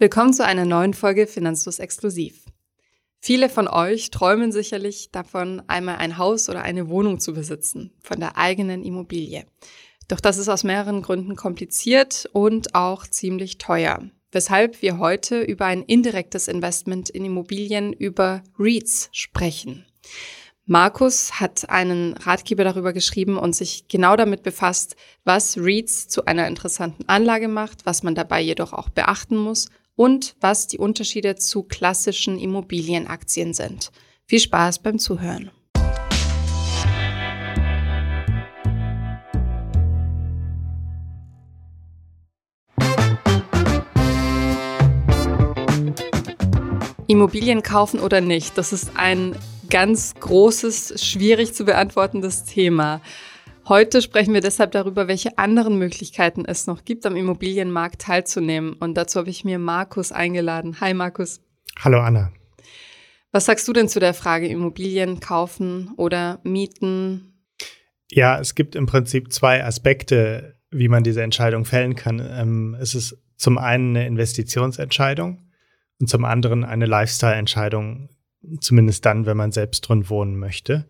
Willkommen zu einer neuen Folge Finanzlos Exklusiv. Viele von euch träumen sicherlich davon, einmal ein Haus oder eine Wohnung zu besitzen, von der eigenen Immobilie. Doch das ist aus mehreren Gründen kompliziert und auch ziemlich teuer, weshalb wir heute über ein indirektes Investment in Immobilien über REITs sprechen. Markus hat einen Ratgeber darüber geschrieben und sich genau damit befasst, was REITs zu einer interessanten Anlage macht, was man dabei jedoch auch beachten muss und was die Unterschiede zu klassischen Immobilienaktien sind. Viel Spaß beim Zuhören. Immobilien kaufen oder nicht, das ist ein ganz großes, schwierig zu beantwortendes Thema. Heute sprechen wir deshalb darüber, welche anderen Möglichkeiten es noch gibt, am Immobilienmarkt teilzunehmen. Und dazu habe ich mir Markus eingeladen. Hi Markus. Hallo Anna. Was sagst du denn zu der Frage Immobilien kaufen oder mieten? Ja, es gibt im Prinzip zwei Aspekte, wie man diese Entscheidung fällen kann. Ähm, es ist zum einen eine Investitionsentscheidung und zum anderen eine Lifestyle-Entscheidung, zumindest dann, wenn man selbst drin wohnen möchte.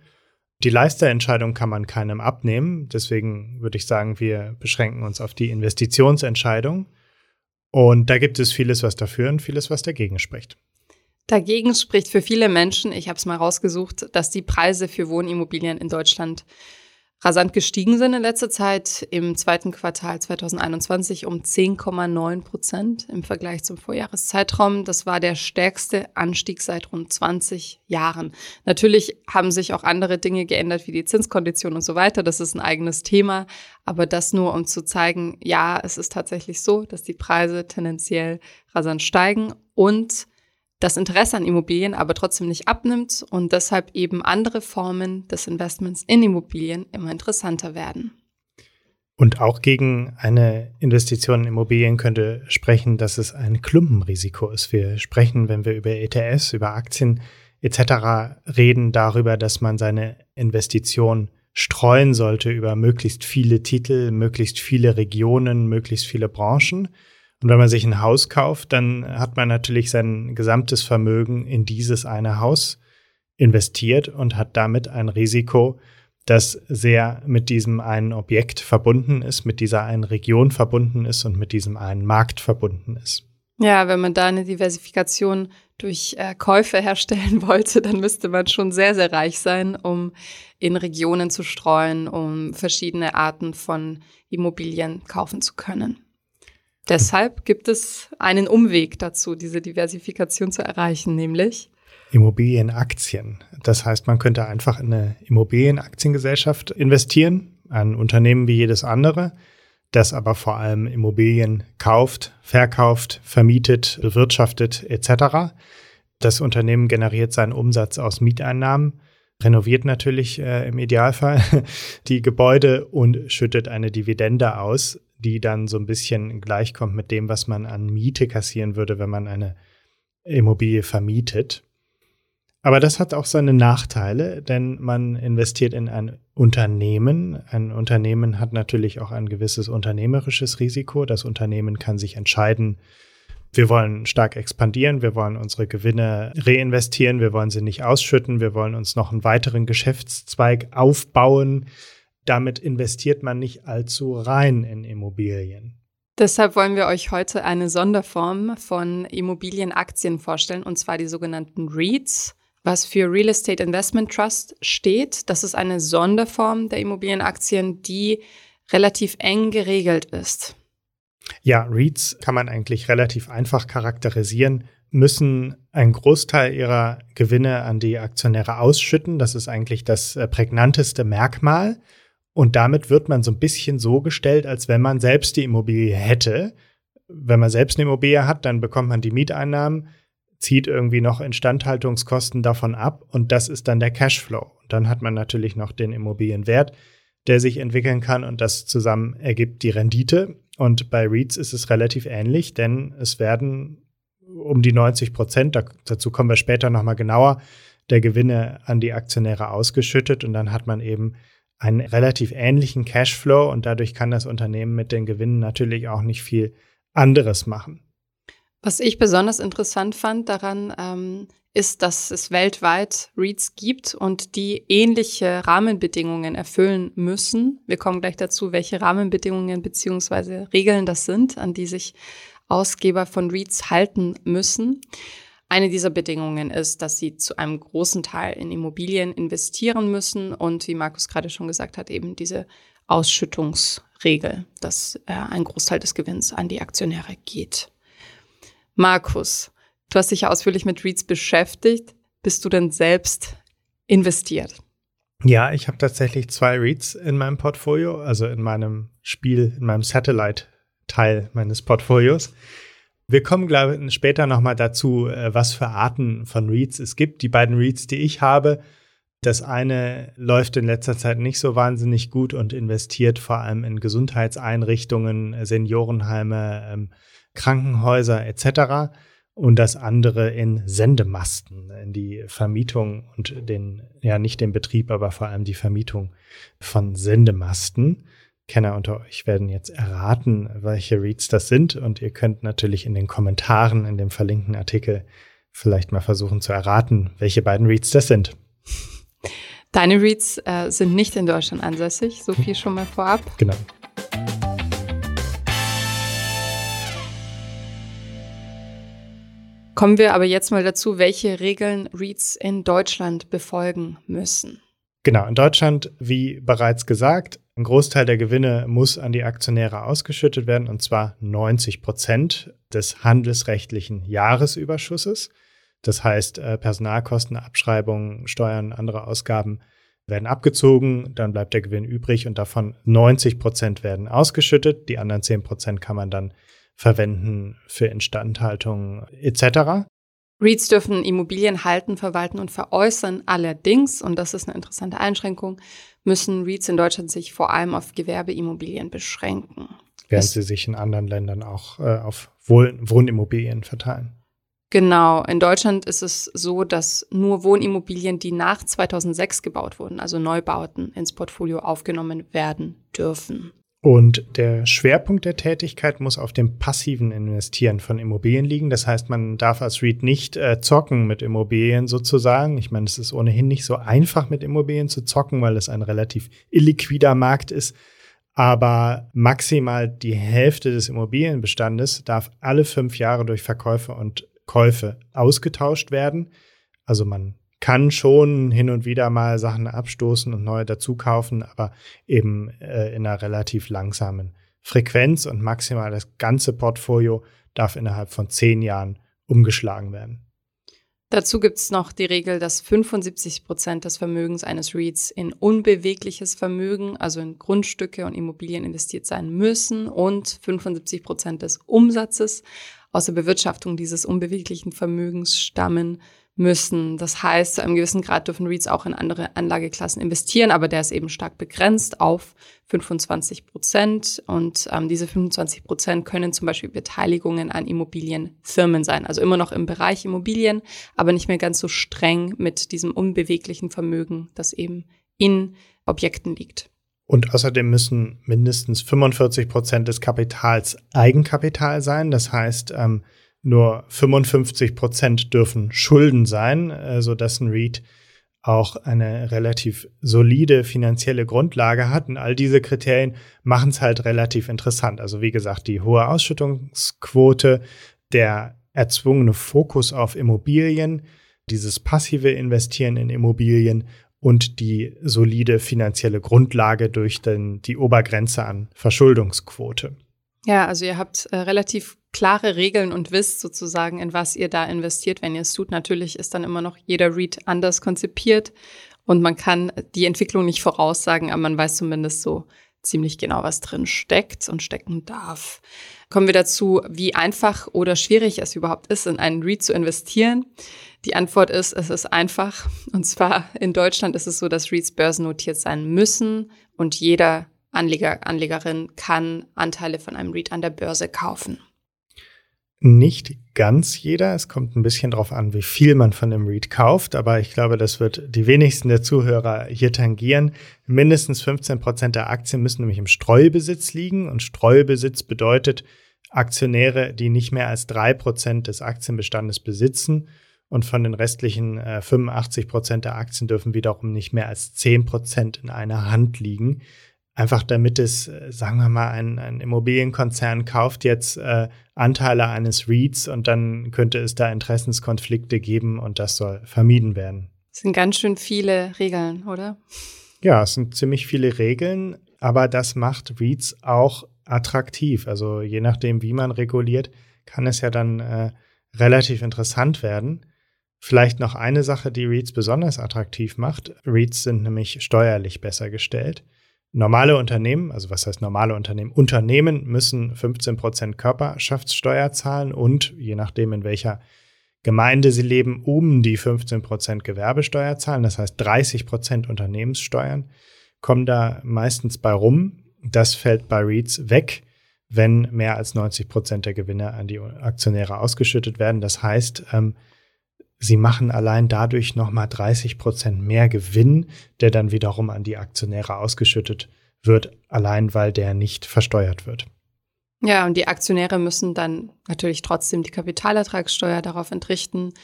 Die Leisterentscheidung kann man keinem abnehmen. Deswegen würde ich sagen, wir beschränken uns auf die Investitionsentscheidung. Und da gibt es vieles, was dafür und vieles, was dagegen spricht. Dagegen spricht für viele Menschen, ich habe es mal rausgesucht, dass die Preise für Wohnimmobilien in Deutschland rasant gestiegen sind in letzter Zeit. Im zweiten Quartal 2021 um 10,9 Prozent im Vergleich zum Vorjahreszeitraum. Das war der stärkste Anstieg seit rund 20 Jahren. Natürlich haben sich auch andere Dinge geändert, wie die Zinskonditionen und so weiter. Das ist ein eigenes Thema. Aber das nur, um zu zeigen, ja, es ist tatsächlich so, dass die Preise tendenziell rasant steigen und das Interesse an Immobilien aber trotzdem nicht abnimmt und deshalb eben andere Formen des Investments in Immobilien immer interessanter werden. Und auch gegen eine Investition in Immobilien könnte sprechen, dass es ein Klumpenrisiko ist. Wir sprechen, wenn wir über ETS, über Aktien etc. reden, darüber, dass man seine Investition streuen sollte über möglichst viele Titel, möglichst viele Regionen, möglichst viele Branchen. Und wenn man sich ein Haus kauft, dann hat man natürlich sein gesamtes Vermögen in dieses eine Haus investiert und hat damit ein Risiko, das sehr mit diesem einen Objekt verbunden ist, mit dieser einen Region verbunden ist und mit diesem einen Markt verbunden ist. Ja, wenn man da eine Diversifikation durch äh, Käufe herstellen wollte, dann müsste man schon sehr, sehr reich sein, um in Regionen zu streuen, um verschiedene Arten von Immobilien kaufen zu können. Deshalb gibt es einen Umweg dazu, diese Diversifikation zu erreichen, nämlich Immobilienaktien. Das heißt, man könnte einfach in eine Immobilienaktiengesellschaft investieren, ein Unternehmen wie jedes andere, das aber vor allem Immobilien kauft, verkauft, vermietet, bewirtschaftet etc. Das Unternehmen generiert seinen Umsatz aus Mieteinnahmen, renoviert natürlich äh, im Idealfall die Gebäude und schüttet eine Dividende aus, die dann so ein bisschen gleichkommt mit dem, was man an Miete kassieren würde, wenn man eine Immobilie vermietet. Aber das hat auch seine Nachteile, denn man investiert in ein Unternehmen. Ein Unternehmen hat natürlich auch ein gewisses unternehmerisches Risiko. Das Unternehmen kann sich entscheiden, wir wollen stark expandieren, wir wollen unsere Gewinne reinvestieren, wir wollen sie nicht ausschütten, wir wollen uns noch einen weiteren Geschäftszweig aufbauen damit investiert man nicht allzu rein in Immobilien. Deshalb wollen wir euch heute eine Sonderform von Immobilienaktien vorstellen, und zwar die sogenannten REITs, was für Real Estate Investment Trust steht. Das ist eine Sonderform der Immobilienaktien, die relativ eng geregelt ist. Ja, REITs kann man eigentlich relativ einfach charakterisieren, müssen einen Großteil ihrer Gewinne an die Aktionäre ausschütten. Das ist eigentlich das äh, prägnanteste Merkmal. Und damit wird man so ein bisschen so gestellt, als wenn man selbst die Immobilie hätte. Wenn man selbst eine Immobilie hat, dann bekommt man die Mieteinnahmen, zieht irgendwie noch Instandhaltungskosten davon ab und das ist dann der Cashflow. Und dann hat man natürlich noch den Immobilienwert, der sich entwickeln kann und das zusammen ergibt die Rendite. Und bei REITs ist es relativ ähnlich, denn es werden um die 90 Prozent, dazu kommen wir später nochmal genauer, der Gewinne an die Aktionäre ausgeschüttet und dann hat man eben einen relativ ähnlichen Cashflow und dadurch kann das Unternehmen mit den Gewinnen natürlich auch nicht viel anderes machen. Was ich besonders interessant fand daran, ähm, ist, dass es weltweit REITs gibt und die ähnliche Rahmenbedingungen erfüllen müssen. Wir kommen gleich dazu, welche Rahmenbedingungen beziehungsweise Regeln das sind, an die sich Ausgeber von REITs halten müssen. Eine dieser Bedingungen ist, dass sie zu einem großen Teil in Immobilien investieren müssen und wie Markus gerade schon gesagt hat, eben diese Ausschüttungsregel, dass äh, ein Großteil des Gewinns an die Aktionäre geht. Markus, du hast dich ausführlich mit REITs beschäftigt. Bist du denn selbst investiert? Ja, ich habe tatsächlich zwei REITs in meinem Portfolio, also in meinem Spiel, in meinem Satellite-Teil meines Portfolios. Wir kommen, glaube ich, später nochmal dazu, äh, was für Arten von REITs es gibt. Die beiden REITs, die ich habe, das eine läuft in letzter Zeit nicht so wahnsinnig gut und investiert vor allem in Gesundheitseinrichtungen, Seniorenheime, ähm, Krankenhäuser etc. Und das andere in Sendemasten, in die Vermietung und den, ja nicht den Betrieb, aber vor allem die Vermietung von Sendemasten. Kenner unter euch werden jetzt erraten, welche Reads das sind. Und ihr könnt natürlich in den Kommentaren in dem verlinkten Artikel vielleicht mal versuchen zu erraten, welche beiden Reads das sind. Deine Reads äh, sind nicht in Deutschland ansässig, so viel schon mal vorab. Genau. Kommen wir aber jetzt mal dazu, welche Regeln REITs in Deutschland befolgen müssen. Genau, in Deutschland, wie bereits gesagt, ein Großteil der Gewinne muss an die Aktionäre ausgeschüttet werden, und zwar 90 Prozent des handelsrechtlichen Jahresüberschusses. Das heißt, äh, Personalkosten, Abschreibungen, Steuern, andere Ausgaben werden abgezogen, dann bleibt der Gewinn übrig und davon 90 Prozent werden ausgeschüttet. Die anderen 10 Prozent kann man dann verwenden für Instandhaltung etc. REITs dürfen Immobilien halten, verwalten und veräußern. Allerdings, und das ist eine interessante Einschränkung, müssen REITs in Deutschland sich vor allem auf Gewerbeimmobilien beschränken. Während sie sich in anderen Ländern auch äh, auf Wohn Wohnimmobilien verteilen. Genau, in Deutschland ist es so, dass nur Wohnimmobilien, die nach 2006 gebaut wurden, also Neubauten, ins Portfolio aufgenommen werden dürfen. Und der Schwerpunkt der Tätigkeit muss auf dem passiven Investieren von Immobilien liegen. Das heißt, man darf als REIT nicht äh, zocken mit Immobilien sozusagen. Ich meine, es ist ohnehin nicht so einfach mit Immobilien zu zocken, weil es ein relativ illiquider Markt ist. Aber maximal die Hälfte des Immobilienbestandes darf alle fünf Jahre durch Verkäufe und Käufe ausgetauscht werden. Also man kann schon hin und wieder mal Sachen abstoßen und neue dazu kaufen, aber eben äh, in einer relativ langsamen Frequenz und maximal das ganze Portfolio darf innerhalb von zehn Jahren umgeschlagen werden. Dazu gibt es noch die Regel, dass 75 Prozent des Vermögens eines REITs in unbewegliches Vermögen, also in Grundstücke und Immobilien investiert sein müssen und 75 Prozent des Umsatzes aus der Bewirtschaftung dieses unbeweglichen Vermögens stammen müssen. Das heißt, zu einem gewissen Grad dürfen REITs auch in andere Anlageklassen investieren, aber der ist eben stark begrenzt auf 25 Prozent. Und ähm, diese 25 Prozent können zum Beispiel Beteiligungen an Immobilienfirmen sein. Also immer noch im Bereich Immobilien, aber nicht mehr ganz so streng mit diesem unbeweglichen Vermögen, das eben in Objekten liegt. Und außerdem müssen mindestens 45 Prozent des Kapitals Eigenkapital sein. Das heißt, ähm, nur 55 Prozent dürfen Schulden sein, äh, sodass ein REIT auch eine relativ solide finanzielle Grundlage hat. Und all diese Kriterien machen es halt relativ interessant. Also wie gesagt, die hohe Ausschüttungsquote, der erzwungene Fokus auf Immobilien, dieses passive Investieren in Immobilien und die solide finanzielle Grundlage durch den, die Obergrenze an Verschuldungsquote. Ja, also ihr habt äh, relativ klare Regeln und wisst sozusagen, in was ihr da investiert, wenn ihr es tut. Natürlich ist dann immer noch jeder Read anders konzipiert und man kann die Entwicklung nicht voraussagen, aber man weiß zumindest so ziemlich genau, was drin steckt und stecken darf. Kommen wir dazu, wie einfach oder schwierig es überhaupt ist, in einen Read zu investieren. Die Antwort ist, es ist einfach. Und zwar in Deutschland ist es so, dass Reads börsennotiert sein müssen und jeder Anleger, Anlegerin kann Anteile von einem REIT an der Börse kaufen. Nicht ganz jeder. Es kommt ein bisschen darauf an, wie viel man von dem REIT kauft, aber ich glaube, das wird die wenigsten der Zuhörer hier tangieren. Mindestens 15 Prozent der Aktien müssen nämlich im Streubesitz liegen und Streubesitz bedeutet, Aktionäre, die nicht mehr als drei Prozent des Aktienbestandes besitzen und von den restlichen äh, 85 Prozent der Aktien dürfen wiederum nicht mehr als 10 Prozent in einer Hand liegen. Einfach damit es, äh, sagen wir mal, ein, ein Immobilienkonzern kauft jetzt äh, Anteile eines REITs und dann könnte es da Interessenskonflikte geben und das soll vermieden werden. Das sind ganz schön viele Regeln, oder? Ja, es sind ziemlich viele Regeln, aber das macht REITs auch attraktiv. Also je nachdem, wie man reguliert, kann es ja dann äh, relativ interessant werden. Vielleicht noch eine Sache, die REITs besonders attraktiv macht. REITs sind nämlich steuerlich besser gestellt. Normale Unternehmen, also was heißt normale Unternehmen? Unternehmen müssen 15% Körperschaftssteuer zahlen und je nachdem, in welcher Gemeinde sie leben, um die 15% Gewerbesteuer zahlen. Das heißt 30% Unternehmenssteuern kommen da meistens bei rum. Das fällt bei REITs weg, wenn mehr als 90 Prozent der Gewinne an die Aktionäre ausgeschüttet werden. Das heißt, ähm, sie machen allein dadurch nochmal 30 Prozent mehr Gewinn, der dann wiederum an die Aktionäre ausgeschüttet wird, allein weil der nicht versteuert wird. Ja, und die Aktionäre müssen dann natürlich trotzdem die Kapitalertragssteuer darauf entrichten.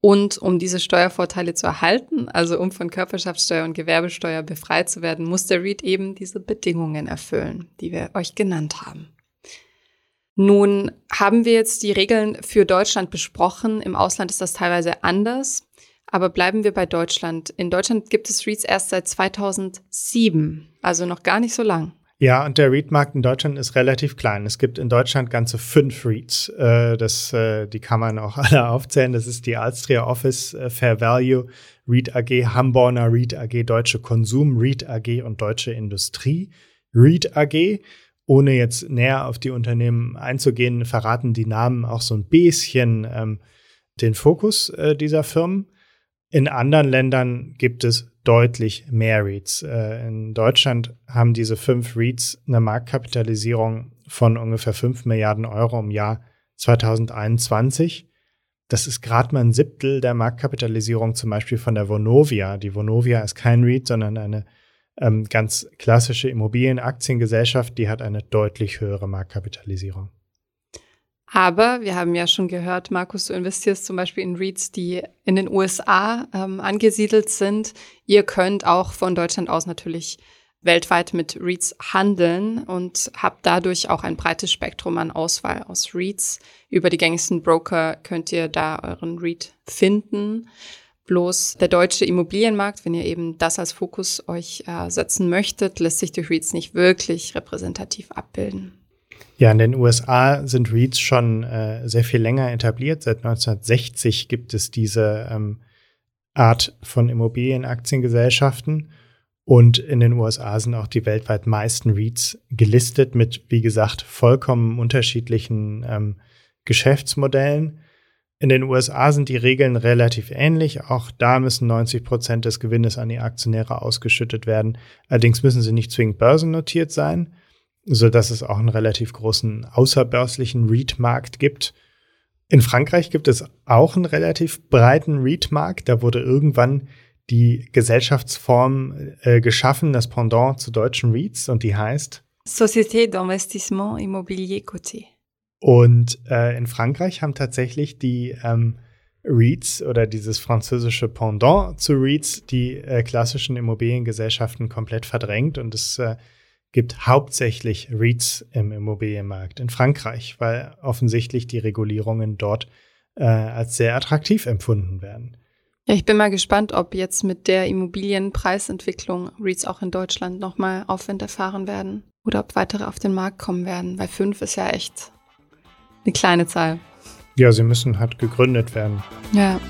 Und um diese Steuervorteile zu erhalten, also um von Körperschaftssteuer und Gewerbesteuer befreit zu werden, muss der REIT eben diese Bedingungen erfüllen, die wir euch genannt haben. Nun haben wir jetzt die Regeln für Deutschland besprochen. Im Ausland ist das teilweise anders. Aber bleiben wir bei Deutschland. In Deutschland gibt es REITs erst seit 2007, also noch gar nicht so lang. Ja, und der REIT-Markt in Deutschland ist relativ klein. Es gibt in Deutschland ganze fünf REITs. Äh, das, äh, die kann man auch alle aufzählen. Das ist die Alstria Office, äh, Fair Value, REIT AG, Hamborner REIT AG, Deutsche Konsum, REIT AG und Deutsche Industrie, REIT AG. Ohne jetzt näher auf die Unternehmen einzugehen, verraten die Namen auch so ein bisschen ähm, den Fokus äh, dieser Firmen. In anderen Ländern gibt es deutlich mehr REITs. Äh, in Deutschland haben diese fünf REITs eine Marktkapitalisierung von ungefähr 5 Milliarden Euro im Jahr 2021. Das ist gerade mal ein Siebtel der Marktkapitalisierung zum Beispiel von der Vonovia. Die Vonovia ist kein REIT, sondern eine ähm, ganz klassische Immobilienaktiengesellschaft, die hat eine deutlich höhere Marktkapitalisierung. Aber wir haben ja schon gehört, Markus, du investierst zum Beispiel in REITs, die in den USA ähm, angesiedelt sind. Ihr könnt auch von Deutschland aus natürlich weltweit mit REITs handeln und habt dadurch auch ein breites Spektrum an Auswahl aus REITs. Über die gängigsten Broker könnt ihr da euren REIT finden. Bloß der deutsche Immobilienmarkt, wenn ihr eben das als Fokus euch äh, setzen möchtet, lässt sich durch REITs nicht wirklich repräsentativ abbilden. Ja, in den USA sind REITs schon äh, sehr viel länger etabliert. Seit 1960 gibt es diese ähm, Art von Immobilienaktiengesellschaften. Und in den USA sind auch die weltweit meisten REITs gelistet mit, wie gesagt, vollkommen unterschiedlichen ähm, Geschäftsmodellen. In den USA sind die Regeln relativ ähnlich. Auch da müssen 90 Prozent des Gewinnes an die Aktionäre ausgeschüttet werden. Allerdings müssen sie nicht zwingend börsennotiert sein so dass es auch einen relativ großen außerbörslichen REIT-Markt gibt. In Frankreich gibt es auch einen relativ breiten REIT-Markt. Da wurde irgendwann die Gesellschaftsform äh, geschaffen, das Pendant zu deutschen REITs, und die heißt Société d'Investissement Immobilier Coté. Und äh, in Frankreich haben tatsächlich die ähm, REITs oder dieses französische Pendant zu REITs die äh, klassischen Immobiliengesellschaften komplett verdrängt und es äh, gibt hauptsächlich REITs im Immobilienmarkt in Frankreich, weil offensichtlich die Regulierungen dort äh, als sehr attraktiv empfunden werden. Ja, ich bin mal gespannt, ob jetzt mit der Immobilienpreisentwicklung REITs auch in Deutschland nochmal Aufwind erfahren werden oder ob weitere auf den Markt kommen werden, weil fünf ist ja echt eine kleine Zahl. Ja, sie müssen halt gegründet werden. Ja.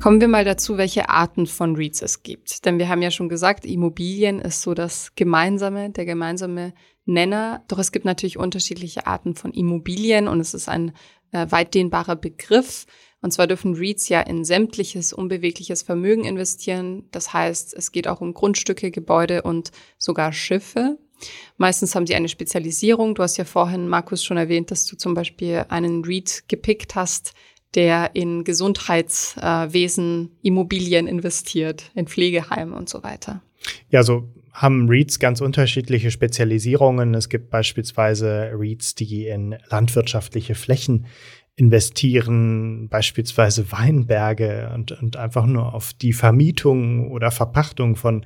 Kommen wir mal dazu, welche Arten von REITs es gibt. Denn wir haben ja schon gesagt, Immobilien ist so das gemeinsame, der gemeinsame Nenner. Doch es gibt natürlich unterschiedliche Arten von Immobilien und es ist ein äh, weit dehnbarer Begriff. Und zwar dürfen REITs ja in sämtliches unbewegliches Vermögen investieren. Das heißt, es geht auch um Grundstücke, Gebäude und sogar Schiffe. Meistens haben sie eine Spezialisierung. Du hast ja vorhin, Markus, schon erwähnt, dass du zum Beispiel einen REIT gepickt hast, der in Gesundheitswesen, Immobilien investiert, in Pflegeheime und so weiter. Ja, so haben REITs ganz unterschiedliche Spezialisierungen. Es gibt beispielsweise REITs, die in landwirtschaftliche Flächen investieren, beispielsweise Weinberge und, und einfach nur auf die Vermietung oder Verpachtung von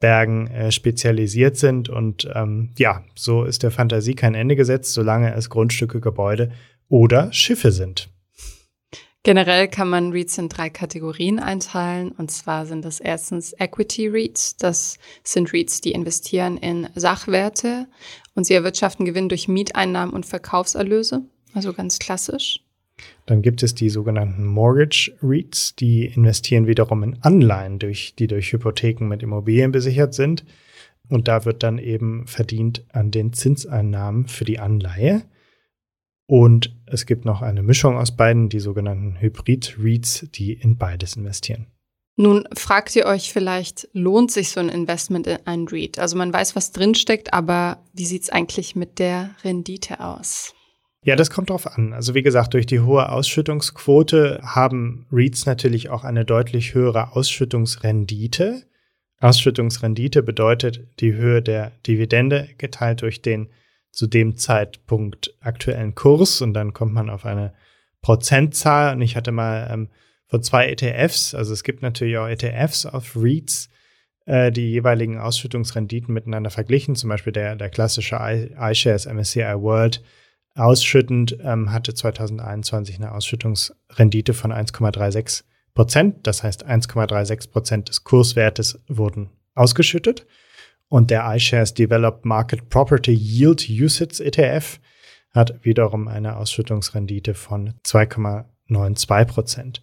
Weinbergen äh, spezialisiert sind. Und ähm, ja, so ist der Fantasie kein Ende gesetzt, solange es Grundstücke, Gebäude oder Schiffe sind. Generell kann man REITs in drei Kategorien einteilen. Und zwar sind das erstens Equity REITs. Das sind REITs, die investieren in Sachwerte und sie erwirtschaften Gewinn durch Mieteinnahmen und Verkaufserlöse. Also ganz klassisch. Dann gibt es die sogenannten Mortgage REITs, die investieren wiederum in Anleihen, durch, die durch Hypotheken mit Immobilien besichert sind. Und da wird dann eben verdient an den Zinseinnahmen für die Anleihe. Und es gibt noch eine Mischung aus beiden, die sogenannten Hybrid-REITs, die in beides investieren. Nun fragt ihr euch vielleicht, lohnt sich so ein Investment in ein REIT? Also man weiß, was drinsteckt, aber wie sieht es eigentlich mit der Rendite aus? Ja, das kommt drauf an. Also wie gesagt, durch die hohe Ausschüttungsquote haben REITs natürlich auch eine deutlich höhere Ausschüttungsrendite. Ausschüttungsrendite bedeutet die Höhe der Dividende geteilt durch den zu dem Zeitpunkt aktuellen Kurs und dann kommt man auf eine Prozentzahl. Und ich hatte mal ähm, von zwei ETFs, also es gibt natürlich auch ETFs auf REITs, äh, die jeweiligen Ausschüttungsrenditen miteinander verglichen. Zum Beispiel der, der klassische iShares MSCI World ausschüttend ähm, hatte 2021 eine Ausschüttungsrendite von 1,36 Prozent. Das heißt, 1,36 Prozent des Kurswertes wurden ausgeschüttet. Und der iShares Developed Market Property Yield Usage ETF hat wiederum eine Ausschüttungsrendite von 2,92 Prozent.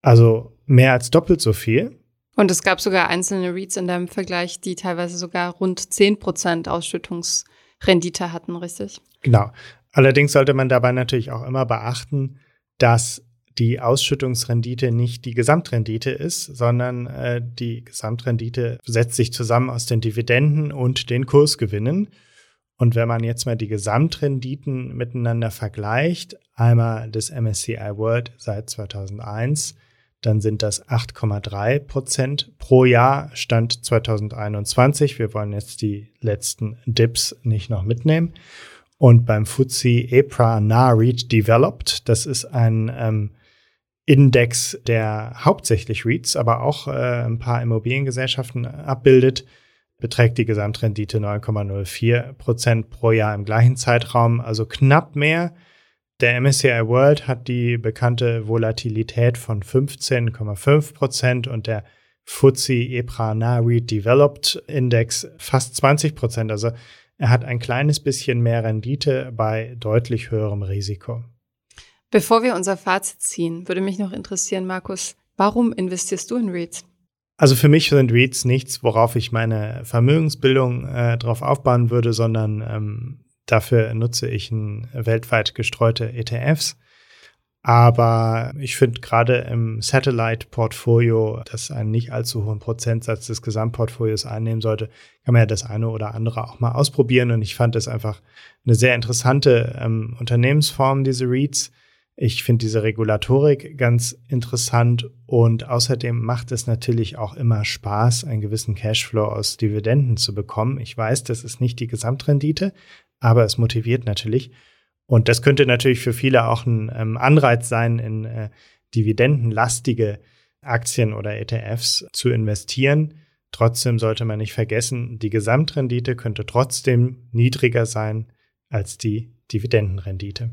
Also mehr als doppelt so viel. Und es gab sogar einzelne REITs in deinem Vergleich, die teilweise sogar rund 10 Prozent Ausschüttungsrendite hatten, richtig? Genau. Allerdings sollte man dabei natürlich auch immer beachten, dass die Ausschüttungsrendite nicht die Gesamtrendite ist, sondern äh, die Gesamtrendite setzt sich zusammen aus den Dividenden und den Kursgewinnen. Und wenn man jetzt mal die Gesamtrenditen miteinander vergleicht, einmal des MSCI World seit 2001, dann sind das 8,3 Prozent pro Jahr, Stand 2021. Wir wollen jetzt die letzten Dips nicht noch mitnehmen. Und beim FTSE EPRA NAREIT Developed, das ist ein ähm, Index, der hauptsächlich REITs, aber auch äh, ein paar Immobiliengesellschaften abbildet, beträgt die Gesamtrendite 9,04 Prozent pro Jahr im gleichen Zeitraum, also knapp mehr. Der MSCI World hat die bekannte Volatilität von 15,5 Prozent und der FTSE EPRA NAREIT Developed Index fast 20 Prozent. Also er hat ein kleines bisschen mehr Rendite bei deutlich höherem Risiko. Bevor wir unser Fazit ziehen, würde mich noch interessieren, Markus, warum investierst du in REITs? Also für mich sind REITs nichts, worauf ich meine Vermögensbildung äh, drauf aufbauen würde, sondern ähm, dafür nutze ich ein, weltweit gestreute ETFs. Aber ich finde gerade im Satellite-Portfolio, das einen nicht allzu hohen Prozentsatz des Gesamtportfolios einnehmen sollte, kann man ja das eine oder andere auch mal ausprobieren. Und ich fand es einfach eine sehr interessante ähm, Unternehmensform, diese REITs ich finde diese Regulatorik ganz interessant und außerdem macht es natürlich auch immer Spaß, einen gewissen Cashflow aus Dividenden zu bekommen. Ich weiß, das ist nicht die Gesamtrendite, aber es motiviert natürlich. Und das könnte natürlich für viele auch ein ähm, Anreiz sein, in äh, dividendenlastige Aktien oder ETFs zu investieren. Trotzdem sollte man nicht vergessen, die Gesamtrendite könnte trotzdem niedriger sein als die Dividendenrendite.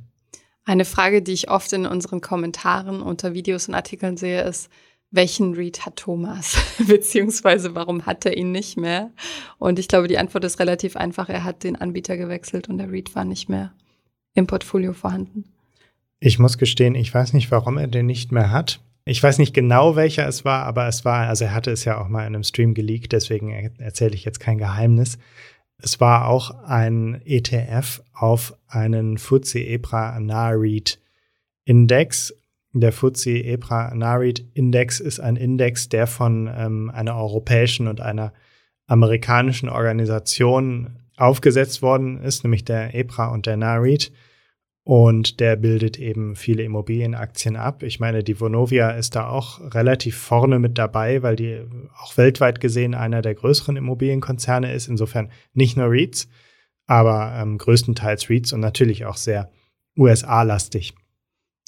Eine Frage, die ich oft in unseren Kommentaren unter Videos und Artikeln sehe, ist, welchen Read hat Thomas? Beziehungsweise warum hat er ihn nicht mehr? Und ich glaube, die Antwort ist relativ einfach. Er hat den Anbieter gewechselt und der Read war nicht mehr im Portfolio vorhanden. Ich muss gestehen, ich weiß nicht, warum er den nicht mehr hat. Ich weiß nicht genau, welcher es war, aber es war, also er hatte es ja auch mal in einem Stream geleakt, deswegen erzähle ich jetzt kein Geheimnis. Es war auch ein ETF auf einen FTSE EPRA Narit Index. Der FTSE EPRA Narit Index ist ein Index, der von ähm, einer europäischen und einer amerikanischen Organisation aufgesetzt worden ist, nämlich der EPRA und der NARIT. und der bildet eben viele Immobilienaktien ab. Ich meine, die Vonovia ist da auch relativ vorne mit dabei, weil die auch weltweit gesehen einer der größeren Immobilienkonzerne ist. Insofern nicht nur REITs, aber ähm, größtenteils REITs und natürlich auch sehr USA-lastig.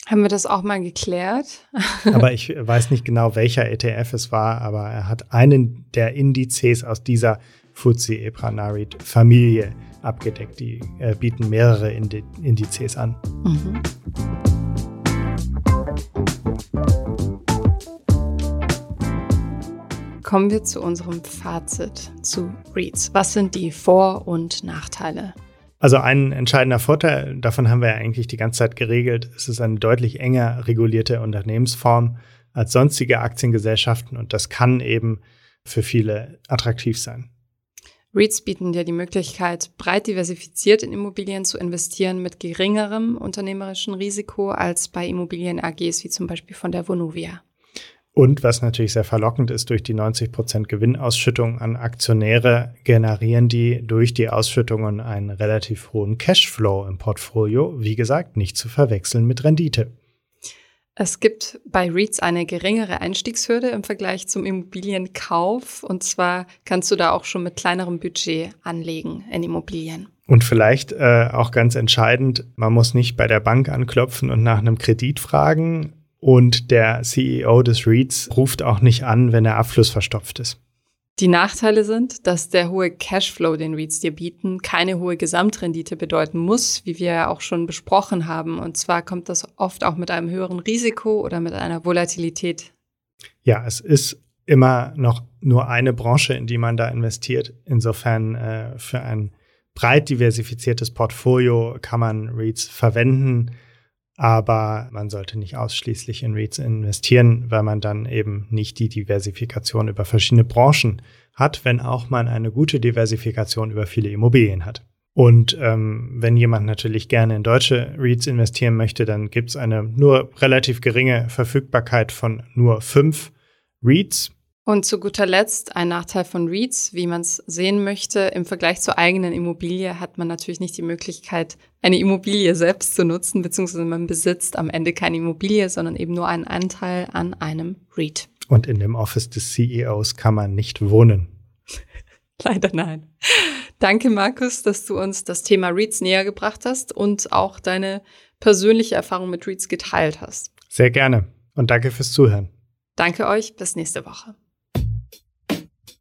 Haben wir das auch mal geklärt? aber ich weiß nicht genau, welcher ETF es war, aber er hat einen der Indizes aus dieser FTSE EPRA Narit Familie abgedeckt. Die äh, bieten mehrere Indi Indizes an. Mhm. Kommen wir zu unserem Fazit zu REITs. Was sind die Vor- und Nachteile? Also ein entscheidender Vorteil, davon haben wir ja eigentlich die ganze Zeit geregelt, es ist eine deutlich enger regulierte Unternehmensform als sonstige Aktiengesellschaften und das kann eben für viele attraktiv sein. REITs bieten dir die Möglichkeit, breit diversifiziert in Immobilien zu investieren mit geringerem unternehmerischen Risiko als bei Immobilien AGs wie zum Beispiel von der Vonovia. Und was natürlich sehr verlockend ist, durch die 90 Prozent Gewinnausschüttung an Aktionäre generieren die durch die Ausschüttungen einen relativ hohen Cashflow im Portfolio. Wie gesagt, nicht zu verwechseln mit Rendite. Es gibt bei REITs eine geringere Einstiegshürde im Vergleich zum Immobilienkauf. Und zwar kannst du da auch schon mit kleinerem Budget anlegen in Immobilien. Und vielleicht äh, auch ganz entscheidend, man muss nicht bei der Bank anklopfen und nach einem Kredit fragen. Und der CEO des REITs ruft auch nicht an, wenn der Abfluss verstopft ist. Die Nachteile sind, dass der hohe Cashflow, den REITs dir bieten, keine hohe Gesamtrendite bedeuten muss, wie wir ja auch schon besprochen haben. Und zwar kommt das oft auch mit einem höheren Risiko oder mit einer Volatilität. Ja, es ist immer noch nur eine Branche, in die man da investiert. Insofern äh, für ein breit diversifiziertes Portfolio kann man REITs verwenden aber man sollte nicht ausschließlich in REITs investieren, weil man dann eben nicht die Diversifikation über verschiedene Branchen hat, wenn auch man eine gute Diversifikation über viele Immobilien hat. Und ähm, wenn jemand natürlich gerne in deutsche REITs investieren möchte, dann gibt es eine nur relativ geringe Verfügbarkeit von nur fünf REITs. Und zu guter Letzt ein Nachteil von REITs, wie man es sehen möchte. Im Vergleich zur eigenen Immobilie hat man natürlich nicht die Möglichkeit, eine Immobilie selbst zu nutzen, beziehungsweise man besitzt am Ende keine Immobilie, sondern eben nur einen Anteil an einem REIT. Und in dem Office des CEOs kann man nicht wohnen. Leider nein. Danke, Markus, dass du uns das Thema REITs näher gebracht hast und auch deine persönliche Erfahrung mit REITs geteilt hast. Sehr gerne und danke fürs Zuhören. Danke euch, bis nächste Woche.